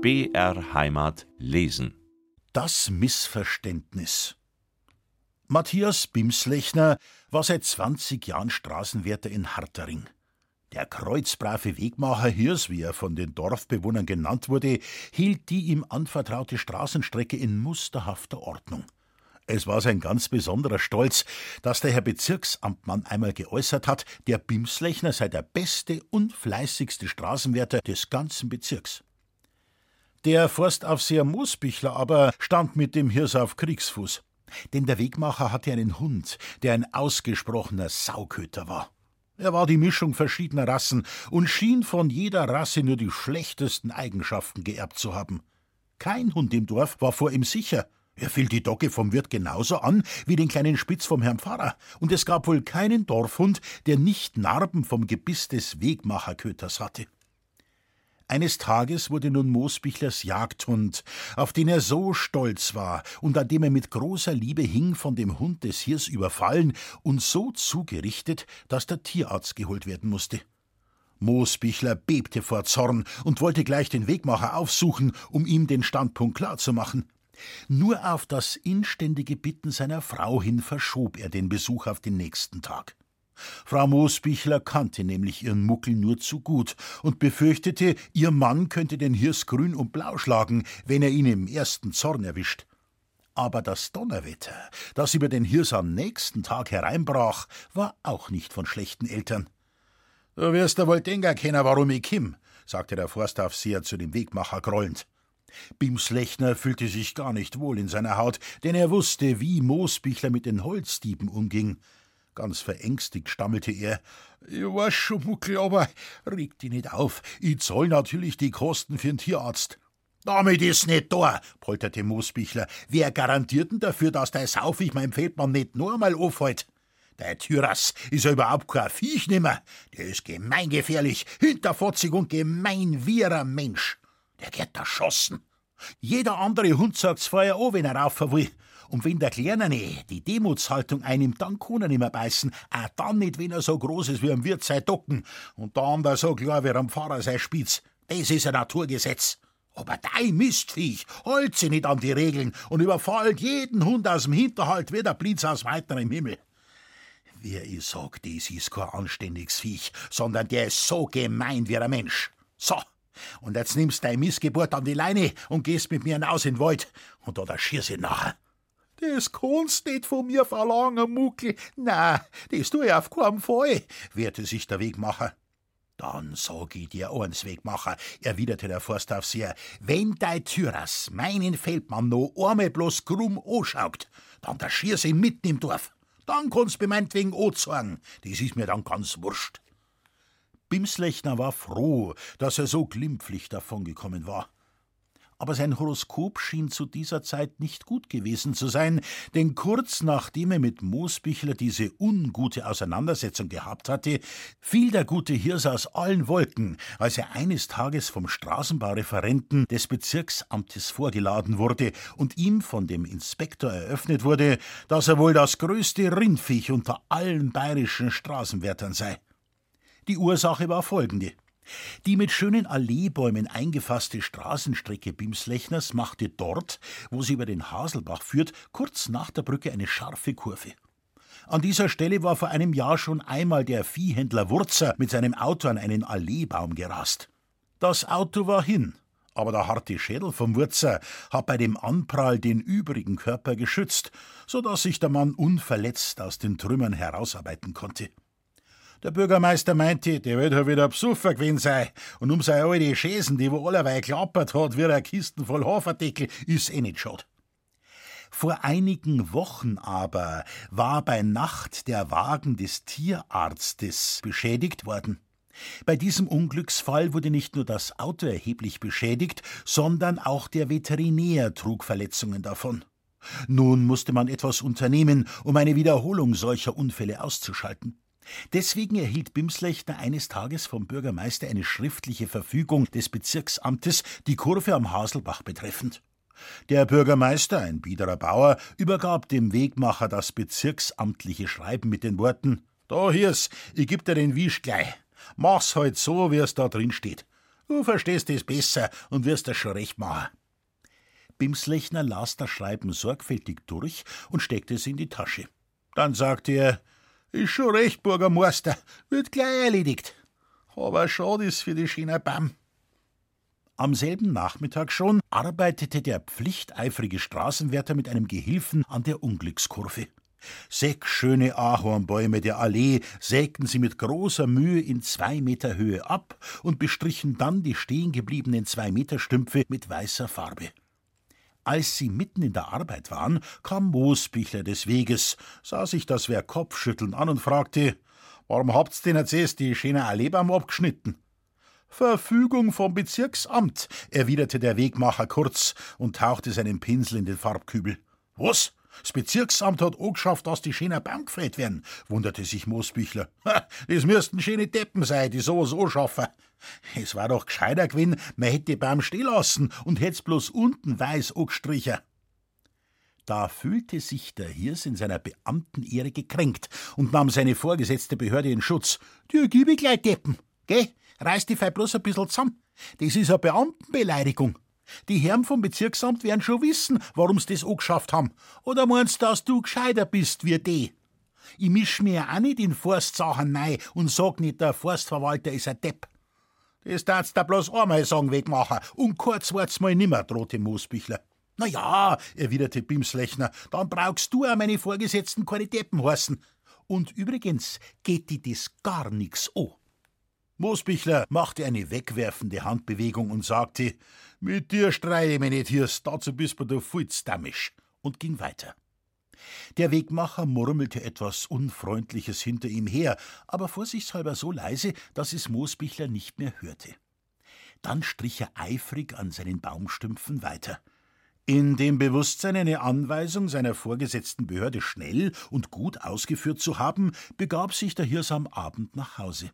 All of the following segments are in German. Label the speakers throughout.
Speaker 1: BR Heimat lesen.
Speaker 2: Das Missverständnis. Matthias Bimslechner war seit 20 Jahren Straßenwärter in Hartering. Der kreuzbrave Wegmacher Hirs, wie er von den Dorfbewohnern genannt wurde, hielt die ihm anvertraute Straßenstrecke in musterhafter Ordnung. Es war sein ganz besonderer Stolz, dass der Herr Bezirksamtmann einmal geäußert hat, der Bimslechner sei der beste und fleißigste Straßenwärter des ganzen Bezirks. Der Forstaufseher Moosbichler aber stand mit dem Hirs auf Kriegsfuß. Denn der Wegmacher hatte einen Hund, der ein ausgesprochener Sauköter war. Er war die Mischung verschiedener Rassen und schien von jeder Rasse nur die schlechtesten Eigenschaften geerbt zu haben. Kein Hund im Dorf war vor ihm sicher. Er fiel die Dogge vom Wirt genauso an wie den kleinen Spitz vom Herrn Pfarrer, und es gab wohl keinen Dorfhund, der nicht Narben vom Gebiss des Wegmacherköters hatte. Eines Tages wurde nun Moosbichlers Jagdhund, auf den er so stolz war und an dem er mit großer Liebe hing, von dem Hund des Hirs überfallen und so zugerichtet, dass der Tierarzt geholt werden musste. Moosbichler bebte vor Zorn und wollte gleich den Wegmacher aufsuchen, um ihm den Standpunkt klarzumachen. Nur auf das inständige Bitten seiner Frau hin verschob er den Besuch auf den nächsten Tag. Frau Moosbichler kannte nämlich ihren Muckel nur zu gut und befürchtete, ihr Mann könnte den Hirs grün und blau schlagen, wenn er ihn im ersten Zorn erwischt. Aber das Donnerwetter, das über den Hirs am nächsten Tag hereinbrach, war auch nicht von schlechten Eltern. Du wirst ja wohl denken können, warum ich kim, sagte der Forstaufseher zu dem Wegmacher grollend. Bimslechner fühlte sich gar nicht wohl in seiner Haut, denn er wusste, wie Moosbichler mit den Holzdieben umging. Ganz verängstigt stammelte er. Ich weiß schon, Muckel, aber reg dich nicht auf. Ich zahl natürlich die Kosten für den Tierarzt. Damit ist nicht da, polterte Moosbichler. Wer garantiert denn dafür, dass der Saufig meinem Feldmann nicht nur einmal aufhält? Der Tyrass ist ja überhaupt kein Viech nimmer. Der ist gemeingefährlich, hinterfotzig und gemein wie ein Mensch. Der geht erschossen. Jeder andere Hund sagt's vorher an, wenn er rauf will. Und wenn der Kleine die Demutshaltung einnimmt, dann kann er nicht mehr beißen. Auch dann nicht, wenn er so groß ist wie ein Wirt sein Docken. Und der andere so klar wie am Pfarrer sein Spitz. Das ist ein Naturgesetz. Aber dein Mistviech holt sich nicht an die Regeln und überfallt jeden Hund aus dem Hinterhalt wie der Blitz aus weiterem Himmel. Wer ich sag, das ist kein anständiges Viech, sondern der ist so gemein wie ein Mensch. So, und jetzt nimmst dein Missgeburt an die Leine und gehst mit mir hinaus in den Wald. Und da schierst du nachher. Das kannst nicht von mir verlangen, Muckel. Na, das tu ich auf keinen Fall, wehrte sich der Wegmacher. Dann sag ich dir eins, Wegmacher, erwiderte der Forstaufseher, wenn dein Tyras meinen Feldmann noch einmal bloß krumm anschaut, dann der schier's ihn mitten im Dorf. Dann kannst du meinetwegen anzeigen. Das ist mir dann ganz wurscht. Bimslechner war froh, dass er so glimpflich davongekommen war. Aber sein Horoskop schien zu dieser Zeit nicht gut gewesen zu sein, denn kurz nachdem er mit Moosbichler diese ungute Auseinandersetzung gehabt hatte, fiel der gute Hirs aus allen Wolken, als er eines Tages vom Straßenbaureferenten des Bezirksamtes vorgeladen wurde und ihm von dem Inspektor eröffnet wurde, dass er wohl das größte Rindviech unter allen bayerischen Straßenwärtern sei. Die Ursache war folgende. Die mit schönen Alleebäumen eingefasste Straßenstrecke Bimslechners machte dort, wo sie über den Haselbach führt, kurz nach der Brücke eine scharfe Kurve. An dieser Stelle war vor einem Jahr schon einmal der Viehhändler Wurzer mit seinem Auto an einen Alleebaum gerast. Das Auto war hin, aber der harte Schädel vom Wurzer hat bei dem Anprall den übrigen Körper geschützt, so dass sich der Mann unverletzt aus den Trümmern herausarbeiten konnte. Der Bürgermeister meinte, der wird ja wieder besoffen gewesen sein. Und um seine alte Schäsen, die wo allerweil klappert hat, wie eine Kisten voll Haferdeckel, ist eh nicht schade. Vor einigen Wochen aber war bei Nacht der Wagen des Tierarztes beschädigt worden. Bei diesem Unglücksfall wurde nicht nur das Auto erheblich beschädigt, sondern auch der Veterinär trug Verletzungen davon. Nun musste man etwas unternehmen, um eine Wiederholung solcher Unfälle auszuschalten. Deswegen erhielt Bimslechner eines Tages vom Bürgermeister eine schriftliche Verfügung des Bezirksamtes, die Kurve am Haselbach betreffend. Der Bürgermeister, ein biederer Bauer, übergab dem Wegmacher das bezirksamtliche Schreiben mit den Worten: Da hiers, ich geb dir den Wisch gleich. Mach's halt so, wie es da drin steht. Du verstehst es besser und wirst das schon recht machen. Bimslechner las das Schreiben sorgfältig durch und steckte es in die Tasche. Dann sagte er, ist schon recht, Bürgermeister, wird gleich erledigt. Aber schade ist für die schöne Bam. Am selben Nachmittag schon arbeitete der pflichteifrige Straßenwärter mit einem Gehilfen an der Unglückskurve. Sechs schöne Ahornbäume der Allee sägten sie mit großer Mühe in zwei Meter Höhe ab und bestrichen dann die stehengebliebenen zwei Meter Stümpfe mit weißer Farbe. Als sie mitten in der Arbeit waren, kam Moosbichler des Weges, sah sich das Werk Kopfschütteln an und fragte: Warum habt's denn jetzt die schöne Alleebaum abgeschnitten? Verfügung vom Bezirksamt, erwiderte der Wegmacher kurz und tauchte seinen Pinsel in den Farbkübel. Was? Das Bezirksamt hat angeschafft, dass die schöner Baum gefällt werden, wunderte sich Moosbüchler. Das müssten schöne Deppen sein, die sowas anschaffen. Es war doch gescheiter gewesen, man hätte den Baum stehen und hätt's bloß unten weiß angestrichen. Da fühlte sich der Hirs in seiner Beamtenehre gekränkt und nahm seine vorgesetzte Behörde in Schutz. Dir gib ich gleich Deppen, geh, reiß die Fei bloß ein bisschen zusammen. Das ist eine Beamtenbeleidigung. Die Herren vom Bezirksamt werden schon wissen, warum sie das angeschafft haben. Oder meinst du, dass du gescheiter bist wie die? Ich misch mir auch nicht in Forstsachen nein und sag nicht, der Forstverwalter ist ein Depp. Das darfst du bloß einmal sagen, Wegmacher, und kurz wart's mal nimmer, drohte Moosbichler. Na ja, erwiderte Bimslechner, dann brauchst du auch meine Vorgesetzten keine Deppen heißen. Und übrigens geht die das gar nix an. Moosbichler machte eine wegwerfende Handbewegung und sagte, mit dir streite ich mich nicht, Hirs, dazu bist du viel stammisch, und ging weiter. Der Wegmacher murmelte etwas Unfreundliches hinter ihm her, aber vorsichtshalber so leise, dass es Moosbichler nicht mehr hörte. Dann strich er eifrig an seinen Baumstümpfen weiter. In dem Bewusstsein, eine Anweisung seiner vorgesetzten Behörde schnell und gut ausgeführt zu haben, begab sich der Hirs am Abend nach Hause.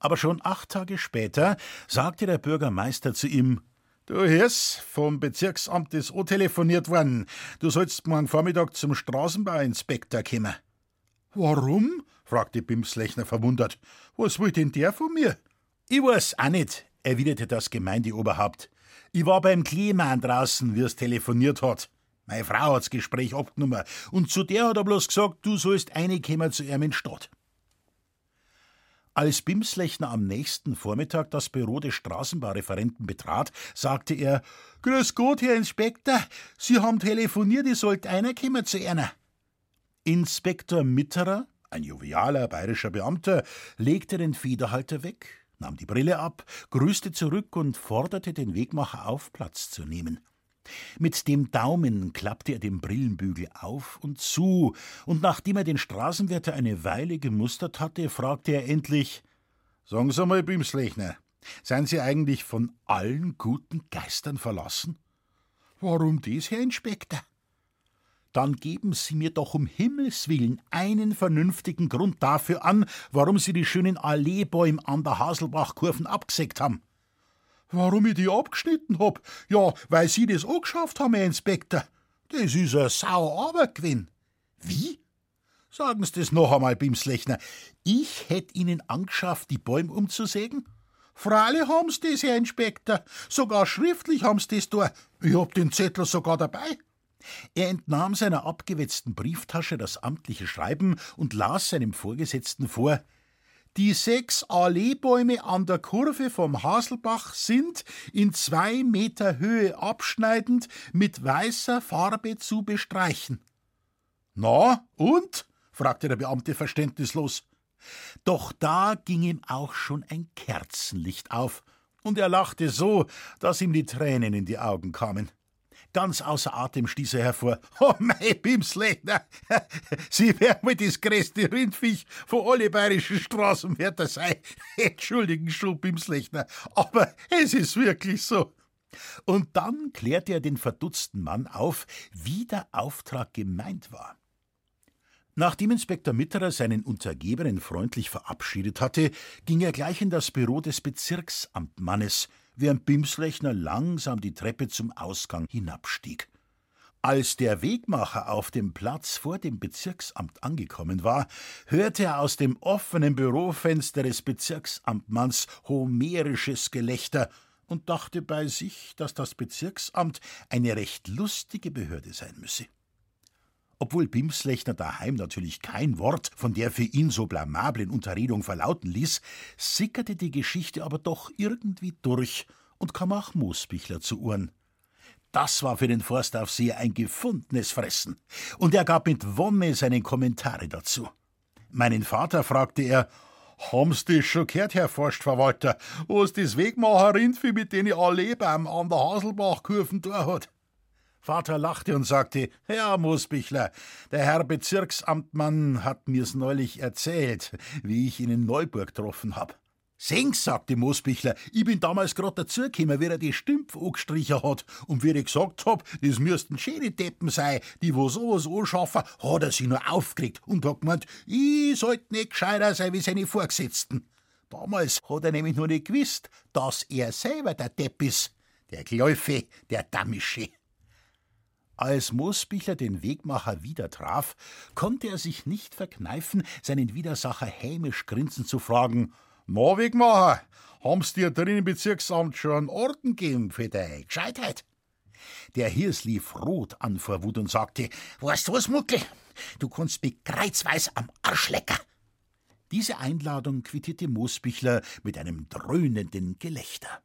Speaker 2: Aber schon acht Tage später sagte der Bürgermeister zu ihm Du Hirs, vom Bezirksamt ist auch telefoniert worden. Du sollst morgen Vormittag zum Straßenbauinspektor kommen. Warum? fragte Bimslechner verwundert. Was will denn der von mir? Ich weiß auch nicht, erwiderte das Gemeindeoberhaupt. Ich war beim Kleemann draußen, wie es telefoniert hat. Meine Frau hat's Gespräch abgenommen und zu der hat er bloß gesagt, du sollst reinkommen zu ihm in Stadt. Als Bimslechner am nächsten Vormittag das Büro des Straßenbaureferenten betrat, sagte er: Grüß Gott, Herr Inspektor, Sie haben telefoniert, ich sollte einer kommen zu einer. Inspektor Mitterer, ein jovialer bayerischer Beamter, legte den Federhalter weg, nahm die Brille ab, grüßte zurück und forderte den Wegmacher auf, Platz zu nehmen. Mit dem Daumen klappte er den Brillenbügel auf und zu, und nachdem er den Straßenwärter eine Weile gemustert hatte, fragte er endlich Sagen Sie mal, Bimslechner, seien Sie eigentlich von allen guten Geistern verlassen? Warum dies, Herr Inspektor? Dann geben Sie mir doch um Himmels willen einen vernünftigen Grund dafür an, warum Sie die schönen Alleebäume an der Haselbachkurven abgesägt haben. Warum ich die abgeschnitten hab? Ja, weil Sie das auch geschafft haben, Herr Inspektor. Das ist ein sauer Arbeit gewesen. Wie? Sagen Sie das noch einmal, Bimslechner. Ich hätt Ihnen angeschafft, die Bäume umzusägen? Freilich haben Sie das, Herr Inspektor. Sogar schriftlich haben Sie das da. Ich hab den Zettel sogar dabei. Er entnahm seiner abgewetzten Brieftasche das amtliche Schreiben und las seinem Vorgesetzten vor. Die sechs Alleebäume an der Kurve vom Haselbach sind in zwei Meter Höhe abschneidend mit weißer Farbe zu bestreichen. Na, und? fragte der Beamte verständnislos. Doch da ging ihm auch schon ein Kerzenlicht auf, und er lachte so, dass ihm die Tränen in die Augen kamen. Ganz außer Atem stieß er hervor. Oh, mei Bimslechner, Sie werden wohl das größte Rindviech von alle bayerischen Straßenwärter sein. Entschuldigen schon, Bimslechner, aber es ist wirklich so. Und dann klärte er den verdutzten Mann auf, wie der Auftrag gemeint war. Nachdem Inspektor Mitterer seinen Untergebenen freundlich verabschiedet hatte, ging er gleich in das Büro des Bezirksamtmannes, während Bimslechner langsam die Treppe zum Ausgang hinabstieg. Als der Wegmacher auf dem Platz vor dem Bezirksamt angekommen war, hörte er aus dem offenen Bürofenster des Bezirksamtmanns homerisches Gelächter und dachte bei sich, dass das Bezirksamt eine recht lustige Behörde sein müsse. Obwohl Bimslechner daheim natürlich kein Wort von der für ihn so blamablen Unterredung verlauten ließ, sickerte die Geschichte aber doch irgendwie durch und kam auch Moosbichler zu Ohren. Das war für den Forstaufseher ein gefundenes Fressen, und er gab mit Wonne seine Kommentare dazu. Meinen Vater fragte er, Haben's das schon gehört, Herr Forstverwalter, was das Wegmacher Rindvieh mit denen Allebaum an der Haselbachkurven da hat? Vater lachte und sagte, ja, Moosbichler, der Herr Bezirksamtmann hat mir's neulich erzählt, wie ich ihn in Neuburg getroffen hab. Sengs, sagte Moosbichler, ich bin damals grad dazugekommen, wie er die Stümpf angestrichen hat. Und wie ich gesagt hab, das müssten schöne Deppen sein, die wo sowas anschaffen, hat er sich nur aufgeregt und hat gemeint, ich sollte nicht gescheiter sein wie seine Vorgesetzten. Damals hat er nämlich noch nicht gewusst, dass er selber der Depp ist, der Gläufe, der Damische. Als Moosbichler den Wegmacher wieder traf, konnte er sich nicht verkneifen, seinen Widersacher hämisch grinsend zu fragen, na, Wegmacher, haben's dir drin im Bezirksamt schon einen Orden gegeben für deine Gescheitheit? Der Hirs lief rot an vor Wut und sagte, weißt du was, Muckel? Du kannst mich kreuzweis am Arsch lecker. Diese Einladung quittierte Moosbichler mit einem dröhnenden Gelächter.